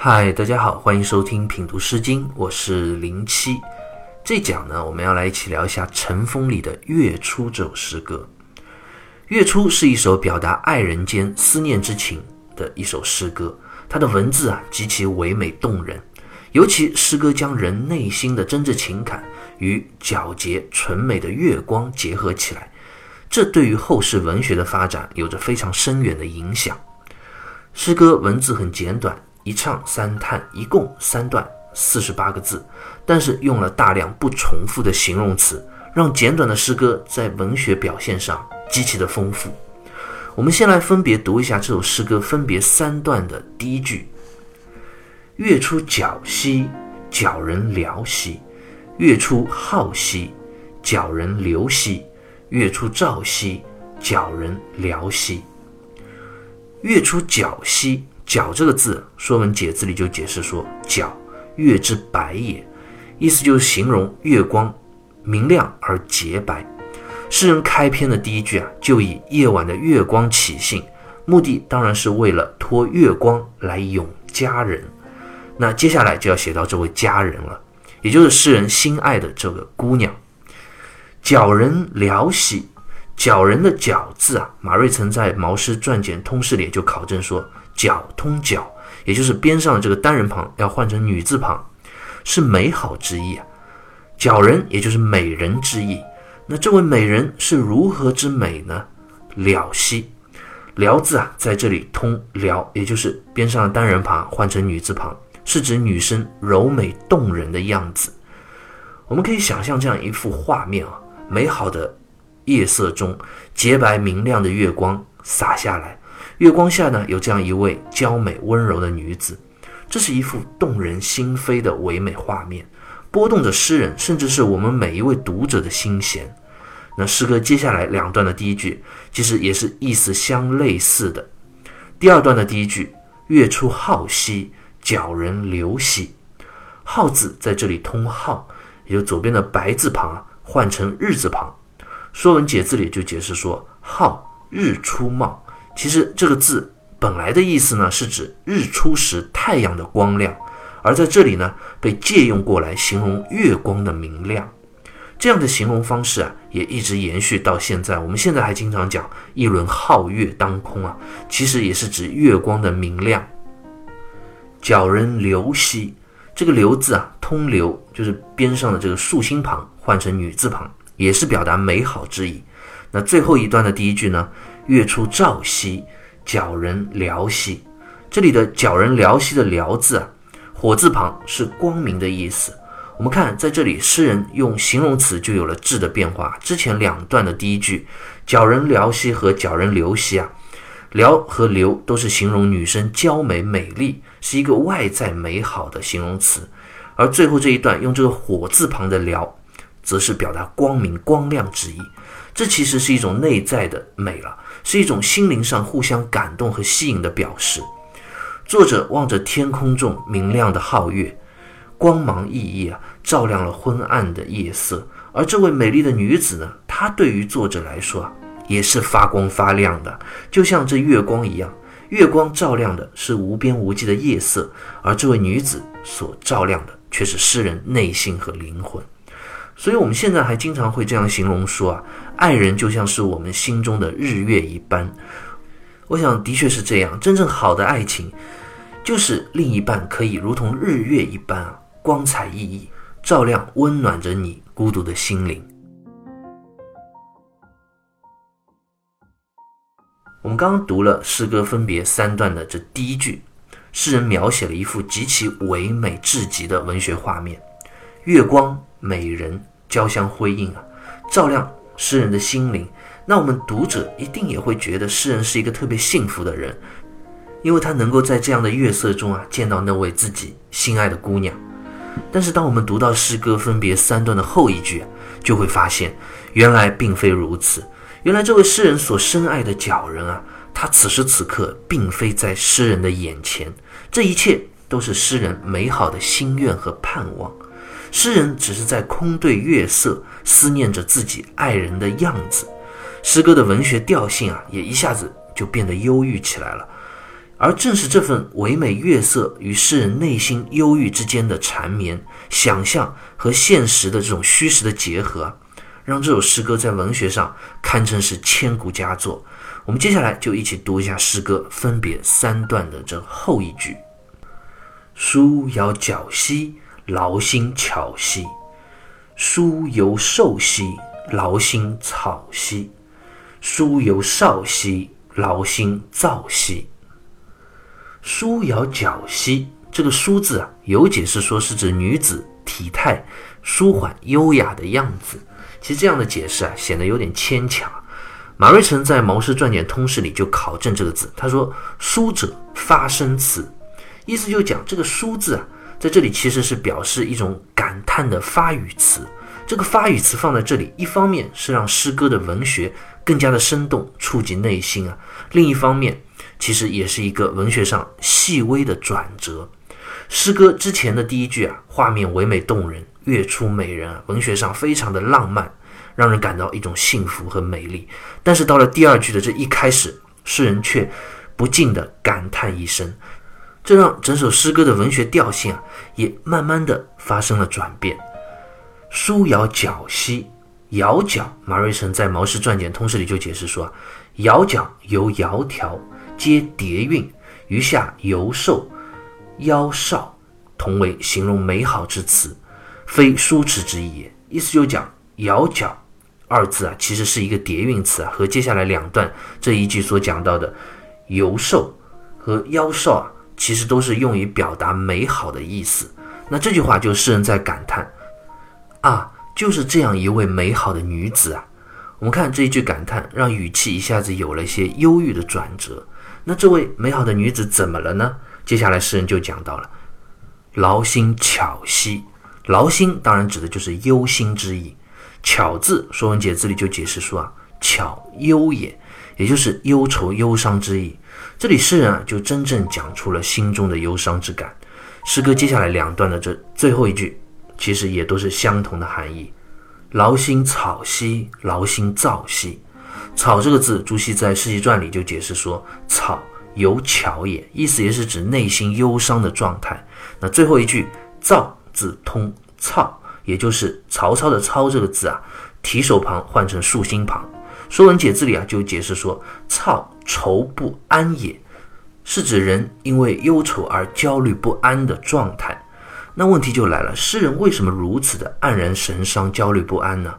嗨，大家好，欢迎收听品读诗经，我是零七。这讲呢，我们要来一起聊一下《尘风》里的《月初》这首诗歌。《月初》是一首表达爱人间思念之情的一首诗歌，它的文字啊极其唯美动人，尤其诗歌将人内心的真挚情感与皎洁纯美的月光结合起来，这对于后世文学的发展有着非常深远的影响。诗歌文字很简短。一唱三叹，一共三段四十八个字，但是用了大量不重复的形容词，让简短的诗歌在文学表现上极其的丰富。我们先来分别读一下这首诗歌分别三段的第一句：月出皎兮，皎人寥兮；月出皓兮，皎人流兮；月出照兮，皎人寥兮。月出皎兮。皎这个字，《说文解字》里就解释说：“皎，月之白也。”意思就是形容月光明亮而洁白。诗人开篇的第一句啊，就以夜晚的月光起兴，目的当然是为了托月光来咏佳人。那接下来就要写到这位佳人了，也就是诗人心爱的这个姑娘。皎人寥兮，角人的角字啊，马瑞曾在《毛诗传简通释》里就考证说。角通皎，也就是边上的这个单人旁要换成女字旁，是美好之意啊。角人也就是美人之意。那这位美人是如何之美呢？了兮，了字啊，在这里通了，也就是边上的单人旁换成女字旁，是指女生柔美动人的样子。我们可以想象这样一幅画面啊，美好的夜色中，洁白明亮的月光洒下来。月光下呢，有这样一位娇美温柔的女子，这是一幅动人心扉的唯美画面，拨动着诗人，甚至是我们每一位读者的心弦。那诗歌接下来两段的第一句，其实也是意思相类似的。第二段的第一句“月出皓兮，皎人流兮”，“皓”字在这里通“皓”，也就左边的白字旁换成日字旁。《说文解字》里就解释说：“皓，日出冒。”其实这个字本来的意思呢，是指日出时太阳的光亮，而在这里呢，被借用过来形容月光的明亮。这样的形容方式啊，也一直延续到现在。我们现在还经常讲一轮皓月当空啊，其实也是指月光的明亮。皎人流兮，这个流字啊，通流就是边上的这个竖心旁换成女字旁，也是表达美好之意。那最后一段的第一句呢？月出照兮，皎人寥兮。这里的“皎人寥兮”的“寥”字啊，火字旁是光明的意思。我们看，在这里诗人用形容词就有了质的变化。之前两段的第一句“皎人寥兮”和“皎人流兮”啊，“寥”和“流”都是形容女生娇美美丽，是一个外在美好的形容词。而最后这一段用这个火字旁的“寥”，则是表达光明光亮之意。这其实是一种内在的美了。是一种心灵上互相感动和吸引的表示。作者望着天空中明亮的皓月，光芒熠熠啊，照亮了昏暗的夜色。而这位美丽的女子呢，她对于作者来说啊，也是发光发亮的，就像这月光一样。月光照亮的是无边无际的夜色，而这位女子所照亮的却是诗人内心和灵魂。所以，我们现在还经常会这样形容说啊，爱人就像是我们心中的日月一般。我想，的确是这样。真正好的爱情，就是另一半可以如同日月一般啊，光彩熠熠，照亮、温暖着你孤独的心灵。我们刚刚读了诗歌分别三段的这第一句，诗人描写了一幅极其唯美至极的文学画面，月光。美人交相辉映啊，照亮诗人的心灵。那我们读者一定也会觉得诗人是一个特别幸福的人，因为他能够在这样的月色中啊见到那位自己心爱的姑娘。但是当我们读到诗歌分别三段的后一句，就会发现原来并非如此。原来这位诗人所深爱的皎人啊，他此时此刻并非在诗人的眼前。这一切都是诗人美好的心愿和盼望。诗人只是在空对月色，思念着自己爱人的样子。诗歌的文学调性啊，也一下子就变得忧郁起来了。而正是这份唯美月色与诗人内心忧郁之间的缠绵、想象和现实的这种虚实的结合，让这首诗歌在文学上堪称是千古佳作。我们接下来就一起读一下诗歌分别三段的这后一句：“书遥脚兮，劳心巧兮；书犹瘦兮，劳心草兮；书犹少兮，劳心躁兮。”舒摇脚兮，这个“舒”字啊，有解释说是指女子体态舒缓优雅的样子。其实这样的解释啊，显得有点牵强。马瑞辰在《毛氏传简通释》里就考证这个字，他说：“舒者发声词，意思就讲这个‘舒’字啊，在这里其实是表示一种感叹的发语词。这个发语词放在这里，一方面是让诗歌的文学更加的生动，触及内心啊；另一方面，其实也是一个文学上细微的转折。诗歌之前的第一句啊，画面唯美动人，月出美人啊，文学上非常的浪漫，让人感到一种幸福和美丽。但是到了第二句的这一开始，诗人却不禁的感叹一声，这让整首诗歌的文学调性啊，也慢慢的发生了转变。舒摇脚兮，摇脚，马瑞辰在《毛氏传简通释》里就解释说，摇脚由窈窕。皆叠韵，余下尤瘦，腰少，同为形容美好之词，非舒迟之意也。意思就讲“窈窕”二字啊，其实是一个叠韵词啊，和接下来两段这一句所讲到的“尤瘦”和“腰少”啊，其实都是用于表达美好的意思。那这句话就诗人在感叹啊，就是这样一位美好的女子啊。我们看这一句感叹，让语气一下子有了一些忧郁的转折。那这位美好的女子怎么了呢？接下来诗人就讲到了“劳心巧兮”，劳心当然指的就是忧心之意。巧字，《说文解字》里就解释说啊，巧忧也，也就是忧愁、忧伤之意。这里诗人啊，就真正讲出了心中的忧伤之感。诗歌接下来两段的这最后一句，其实也都是相同的含义：“劳心草兮，劳心躁兮。”草这个字，朱熹在《世纪传》里就解释说：“草有巧也，意思也是指内心忧伤的状态。”那最后一句“躁”字通“操”，也就是曹操的“操”这个字啊，提手旁换成竖心旁。《说文解字》里啊就解释说：“操，愁不安也，是指人因为忧愁而焦虑不安的状态。”那问题就来了，诗人为什么如此的黯然神伤、焦虑不安呢？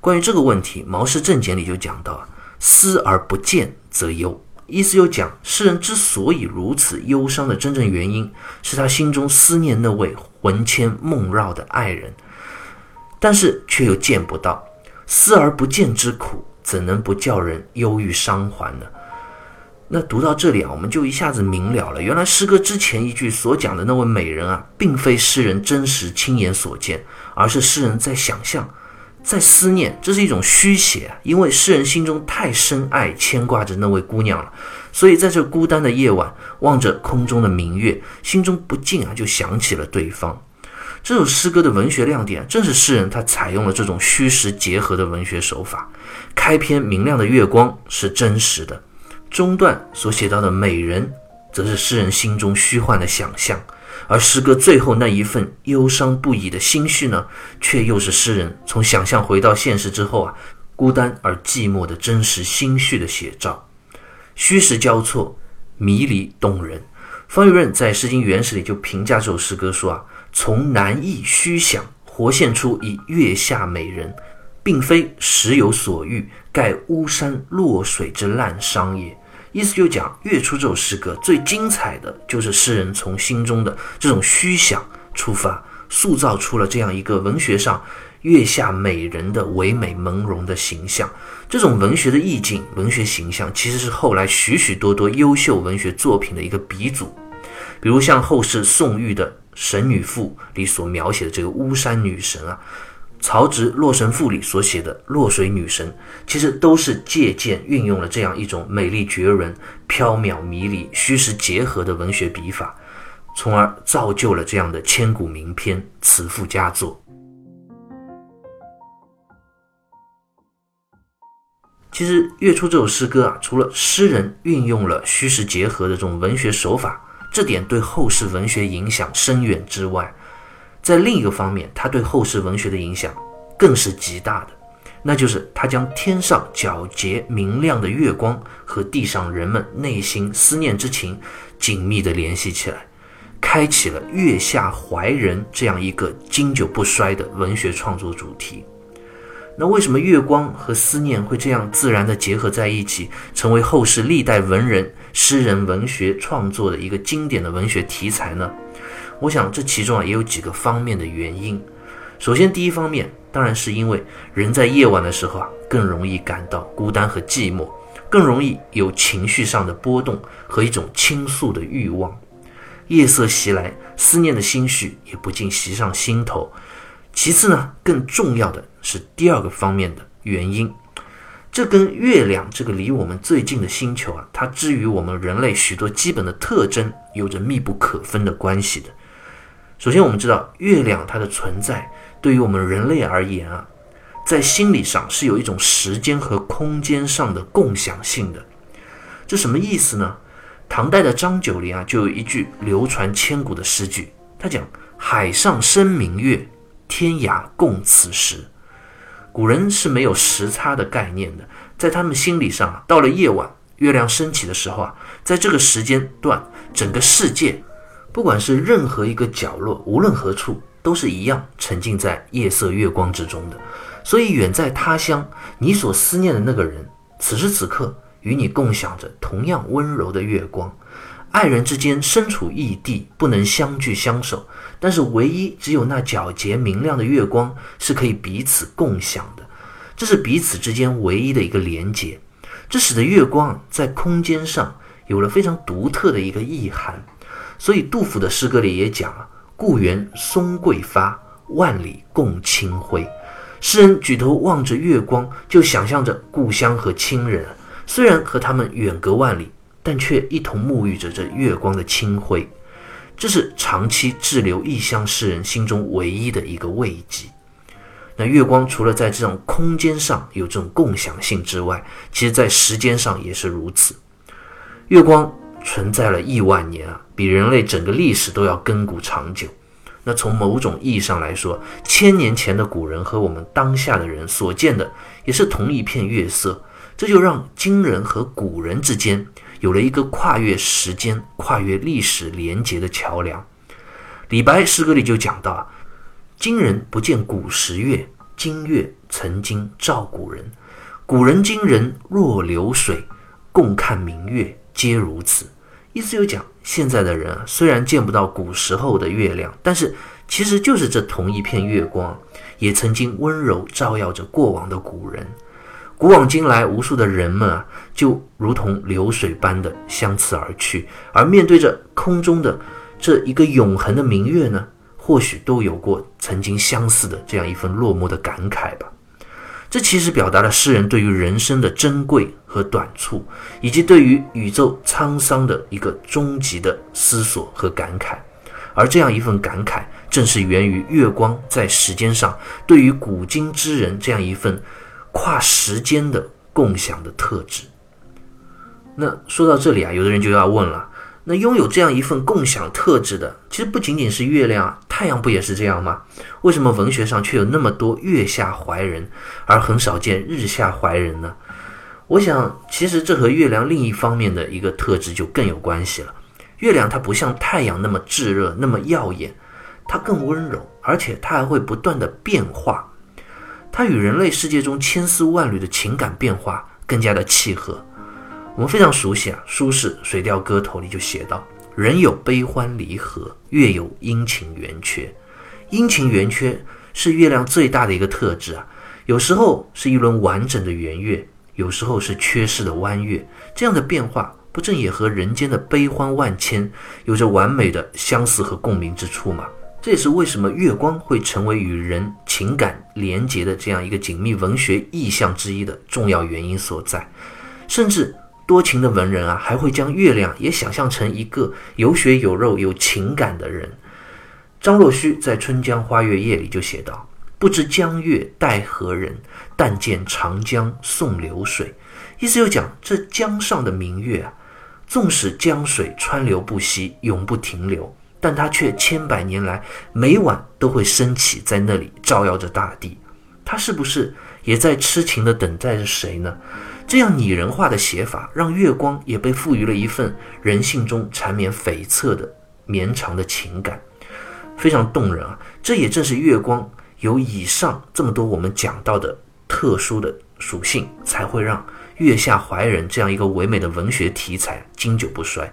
关于这个问题，《毛氏正解》里就讲到。思而不见则忧，意思又讲诗人之所以如此忧伤的真正原因，是他心中思念那位魂牵梦绕的爱人，但是却又见不到。思而不见之苦，怎能不叫人忧郁伤怀呢？那读到这里啊，我们就一下子明了了，原来诗歌之前一句所讲的那位美人啊，并非诗人真实亲眼所见，而是诗人在想象。在思念，这是一种虚写！因为诗人心中太深爱、牵挂着那位姑娘了，所以在这孤单的夜晚，望着空中的明月，心中不禁啊就想起了对方。这首诗歌的文学亮点，正是诗人他采用了这种虚实结合的文学手法。开篇明亮的月光是真实的，中段所写到的美人，则是诗人心中虚幻的想象。而诗歌最后那一份忧伤不已的心绪呢，却又是诗人从想象回到现实之后啊，孤单而寂寞的真实心绪的写照，虚实交错，迷离动人。方玉润在《诗经原始》里就评价这首诗歌说啊，从难易虚想，活现出以月下美人，并非实有所欲，盖巫山落水之滥觞也。意思就讲《月初》这首诗歌最精彩的就是诗人从心中的这种虚想出发，塑造出了这样一个文学上月下美人的唯美朦胧的形象。这种文学的意境、文学形象，其实是后来许许多多优秀文学作品的一个鼻祖。比如像后世宋玉的《神女赋》里所描写的这个巫山女神啊。曹植《洛神赋》里所写的洛水女神，其实都是借鉴运用了这样一种美丽绝伦、缥缈迷离、虚实结合的文学笔法，从而造就了这样的千古名篇、词赋佳作。其实《月初》这首诗歌啊，除了诗人运用了虚实结合的这种文学手法，这点对后世文学影响深远之外，在另一个方面，它对后世文学的影响更是极大的。那就是他将天上皎洁明亮的月光和地上人们内心思念之情紧密地联系起来，开启了月下怀人这样一个经久不衰的文学创作主题。那为什么月光和思念会这样自然地结合在一起，成为后世历代文人、诗人文学创作的一个经典的文学题材呢？我想这其中啊也有几个方面的原因。首先，第一方面。当然是因为人在夜晚的时候啊，更容易感到孤单和寂寞，更容易有情绪上的波动和一种倾诉的欲望。夜色袭来，思念的心绪也不禁袭上心头。其次呢，更重要的是第二个方面的原因，这跟月亮这个离我们最近的星球啊，它之于我们人类许多基本的特征有着密不可分的关系的。首先，我们知道月亮它的存在。对于我们人类而言啊，在心理上是有一种时间和空间上的共享性的。这什么意思呢？唐代的张九龄啊，就有一句流传千古的诗句，他讲：“海上生明月，天涯共此时。”古人是没有时差的概念的，在他们心理上啊，到了夜晚，月亮升起的时候啊，在这个时间段，整个世界，不管是任何一个角落，无论何处。都是一样沉浸在夜色月光之中的，所以远在他乡，你所思念的那个人，此时此刻与你共享着同样温柔的月光。爱人之间身处异地，不能相聚相守，但是唯一只有那皎洁明亮的月光是可以彼此共享的，这是彼此之间唯一的一个连结。这使得月光在空间上有了非常独特的一个意涵。所以杜甫的诗歌里也讲啊。故园松桂发，万里共清辉。诗人举头望着月光，就想象着故乡和亲人。虽然和他们远隔万里，但却一同沐浴着这月光的清辉。这是长期滞留异乡诗人心中唯一的一个慰藉。那月光除了在这种空间上有这种共享性之外，其实在时间上也是如此。月光。存在了亿万年啊，比人类整个历史都要亘古长久。那从某种意义上来说，千年前的古人和我们当下的人所见的也是同一片月色，这就让今人和古人之间有了一个跨越时间、跨越历史连结的桥梁。李白诗歌里就讲到啊：“今人不见古时月，今月曾经照古人。古人今人若流水，共看明月。”皆如此，意思就讲，现在的人啊，虽然见不到古时候的月亮，但是其实就是这同一片月光，也曾经温柔照耀着过往的古人。古往今来，无数的人们啊，就如同流水般的相辞而去，而面对着空中的这一个永恒的明月呢，或许都有过曾经相似的这样一份落寞的感慨吧。这其实表达了诗人对于人生的珍贵和短促，以及对于宇宙沧桑的一个终极的思索和感慨。而这样一份感慨，正是源于月光在时间上对于古今之人这样一份跨时间的共享的特质。那说到这里啊，有的人就要问了。那拥有这样一份共享特质的，其实不仅仅是月亮啊，太阳不也是这样吗？为什么文学上却有那么多月下怀人，而很少见日下怀人呢？我想，其实这和月亮另一方面的一个特质就更有关系了。月亮它不像太阳那么炙热、那么耀眼，它更温柔，而且它还会不断的变化，它与人类世界中千丝万缕的情感变化更加的契合。我们非常熟悉啊，苏轼《水调歌头》里就写道：“人有悲欢离合，月有阴晴圆缺。阴晴圆缺是月亮最大的一个特质啊。有时候是一轮完整的圆月，有时候是缺失的弯月。这样的变化，不正也和人间的悲欢万千有着完美的相似和共鸣之处吗？这也是为什么月光会成为与人情感连结的这样一个紧密文学意象之一的重要原因所在，甚至。多情的文人啊，还会将月亮也想象成一个有血有肉、有情感的人。张若虚在《春江花月夜》里就写道：“不知江月待何人？但见长江送流水。”意思就讲，这江上的明月啊，纵使江水川流不息，永不停留，但它却千百年来每晚都会升起，在那里照耀着大地。它是不是也在痴情地等待着谁呢？这样拟人化的写法，让月光也被赋予了一份人性中缠绵悱恻的绵长的情感，非常动人啊！这也正是月光有以上这么多我们讲到的特殊的属性，才会让《月下怀人》这样一个唯美的文学题材经久不衰，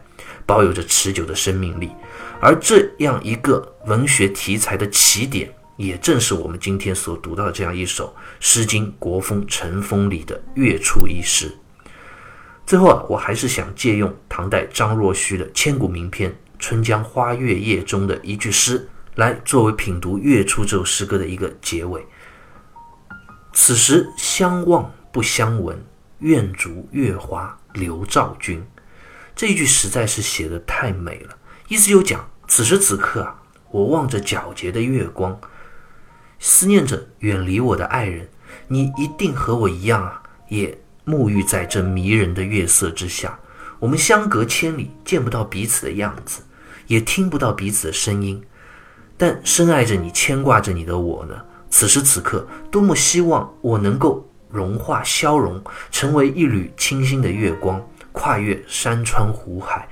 保有着持久的生命力。而这样一个文学题材的起点。也正是我们今天所读到的这样一首《诗经·国风·陈风》里的月初一诗。最后啊，我还是想借用唐代张若虚的千古名篇《春江花月夜》中的一句诗，来作为品读《月初》这首诗歌的一个结尾。此时相望不相闻，愿逐月华流照君。这一句实在是写的太美了，意思就讲此时此刻啊，我望着皎洁的月光。思念着远离我的爱人，你一定和我一样啊，也沐浴在这迷人的月色之下。我们相隔千里，见不到彼此的样子，也听不到彼此的声音。但深爱着你、牵挂着你的我呢？此时此刻，多么希望我能够融化、消融，成为一缕清新的月光，跨越山川湖海，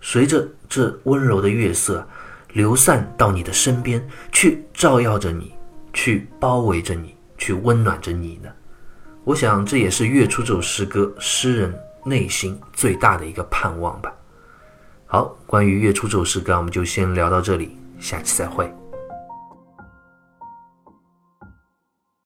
随着这温柔的月色流散到你的身边，去照耀着你。去包围着你，去温暖着你呢。我想这也是《月初》这首诗歌诗人内心最大的一个盼望吧。好，关于《月初》这首诗歌，我们就先聊到这里，下期再会。